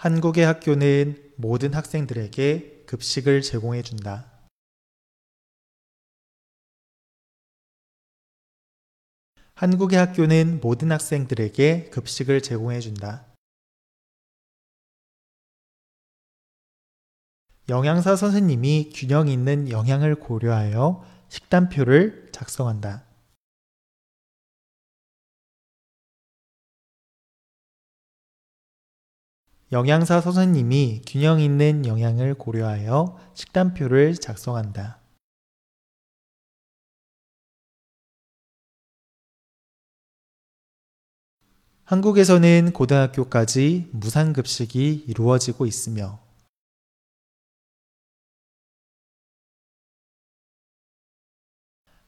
한국의 학교는 모든 학생들에게 급식을 제공해 준다. 한국의 학교는 모든 학생들에게 급식을 제공해 준다. 영양사 선생님이 균형 있는 영양을 고려하여 식단표를 작성한다. 영양사 선생님이 균형 있는 영양을 고려하여 식단표를 작성한다. 한국에서는 고등학교까지 무상급식이 이루어지고 있으며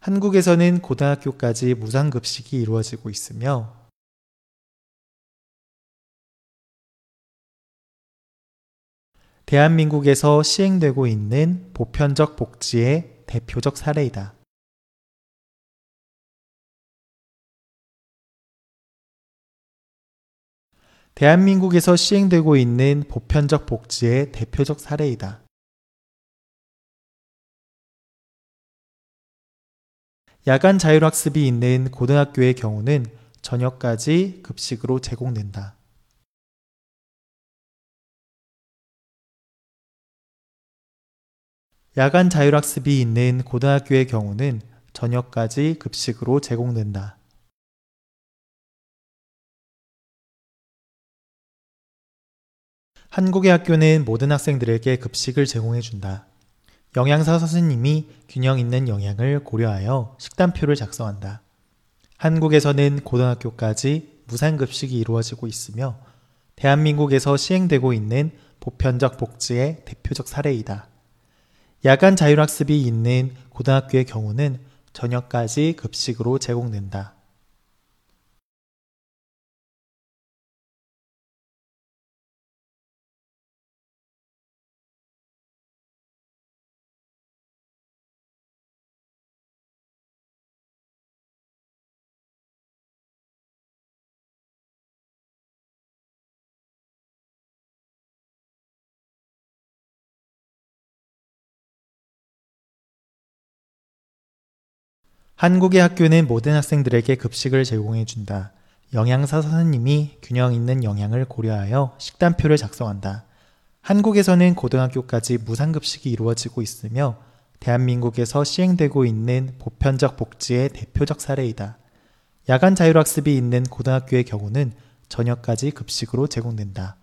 한국에서는 고등학교까지 무상급식이 이루어지고 있으며 대한민국에서 시행되고 있는 보편적 복지의 대표적 사례이다. 대한민국에서 시행되고 있는 보편적 복지의 대표적 사례이다. 야간 자율학습이 있는 고등학교의 경우는 저녁까지 급식으로 제공된다. 야간 자율학습이 있는 고등학교의 경우는 저녁까지 급식으로 제공된다. 한국의 학교는 모든 학생들에게 급식을 제공해 준다. 영양사 선생님이 균형 있는 영양을 고려하여 식단표를 작성한다. 한국에서는 고등학교까지 무상급식이 이루어지고 있으며 대한민국에서 시행되고 있는 보편적 복지의 대표적 사례이다. 야간 자율학습이 있는 고등학교의 경우는 저녁까지 급식으로 제공된다. 한국의 학교는 모든 학생들에게 급식을 제공해 준다. 영양사 선생님이 균형 있는 영양을 고려하여 식단표를 작성한다. 한국에서는 고등학교까지 무상급식이 이루어지고 있으며 대한민국에서 시행되고 있는 보편적 복지의 대표적 사례이다. 야간 자율학습이 있는 고등학교의 경우는 저녁까지 급식으로 제공된다.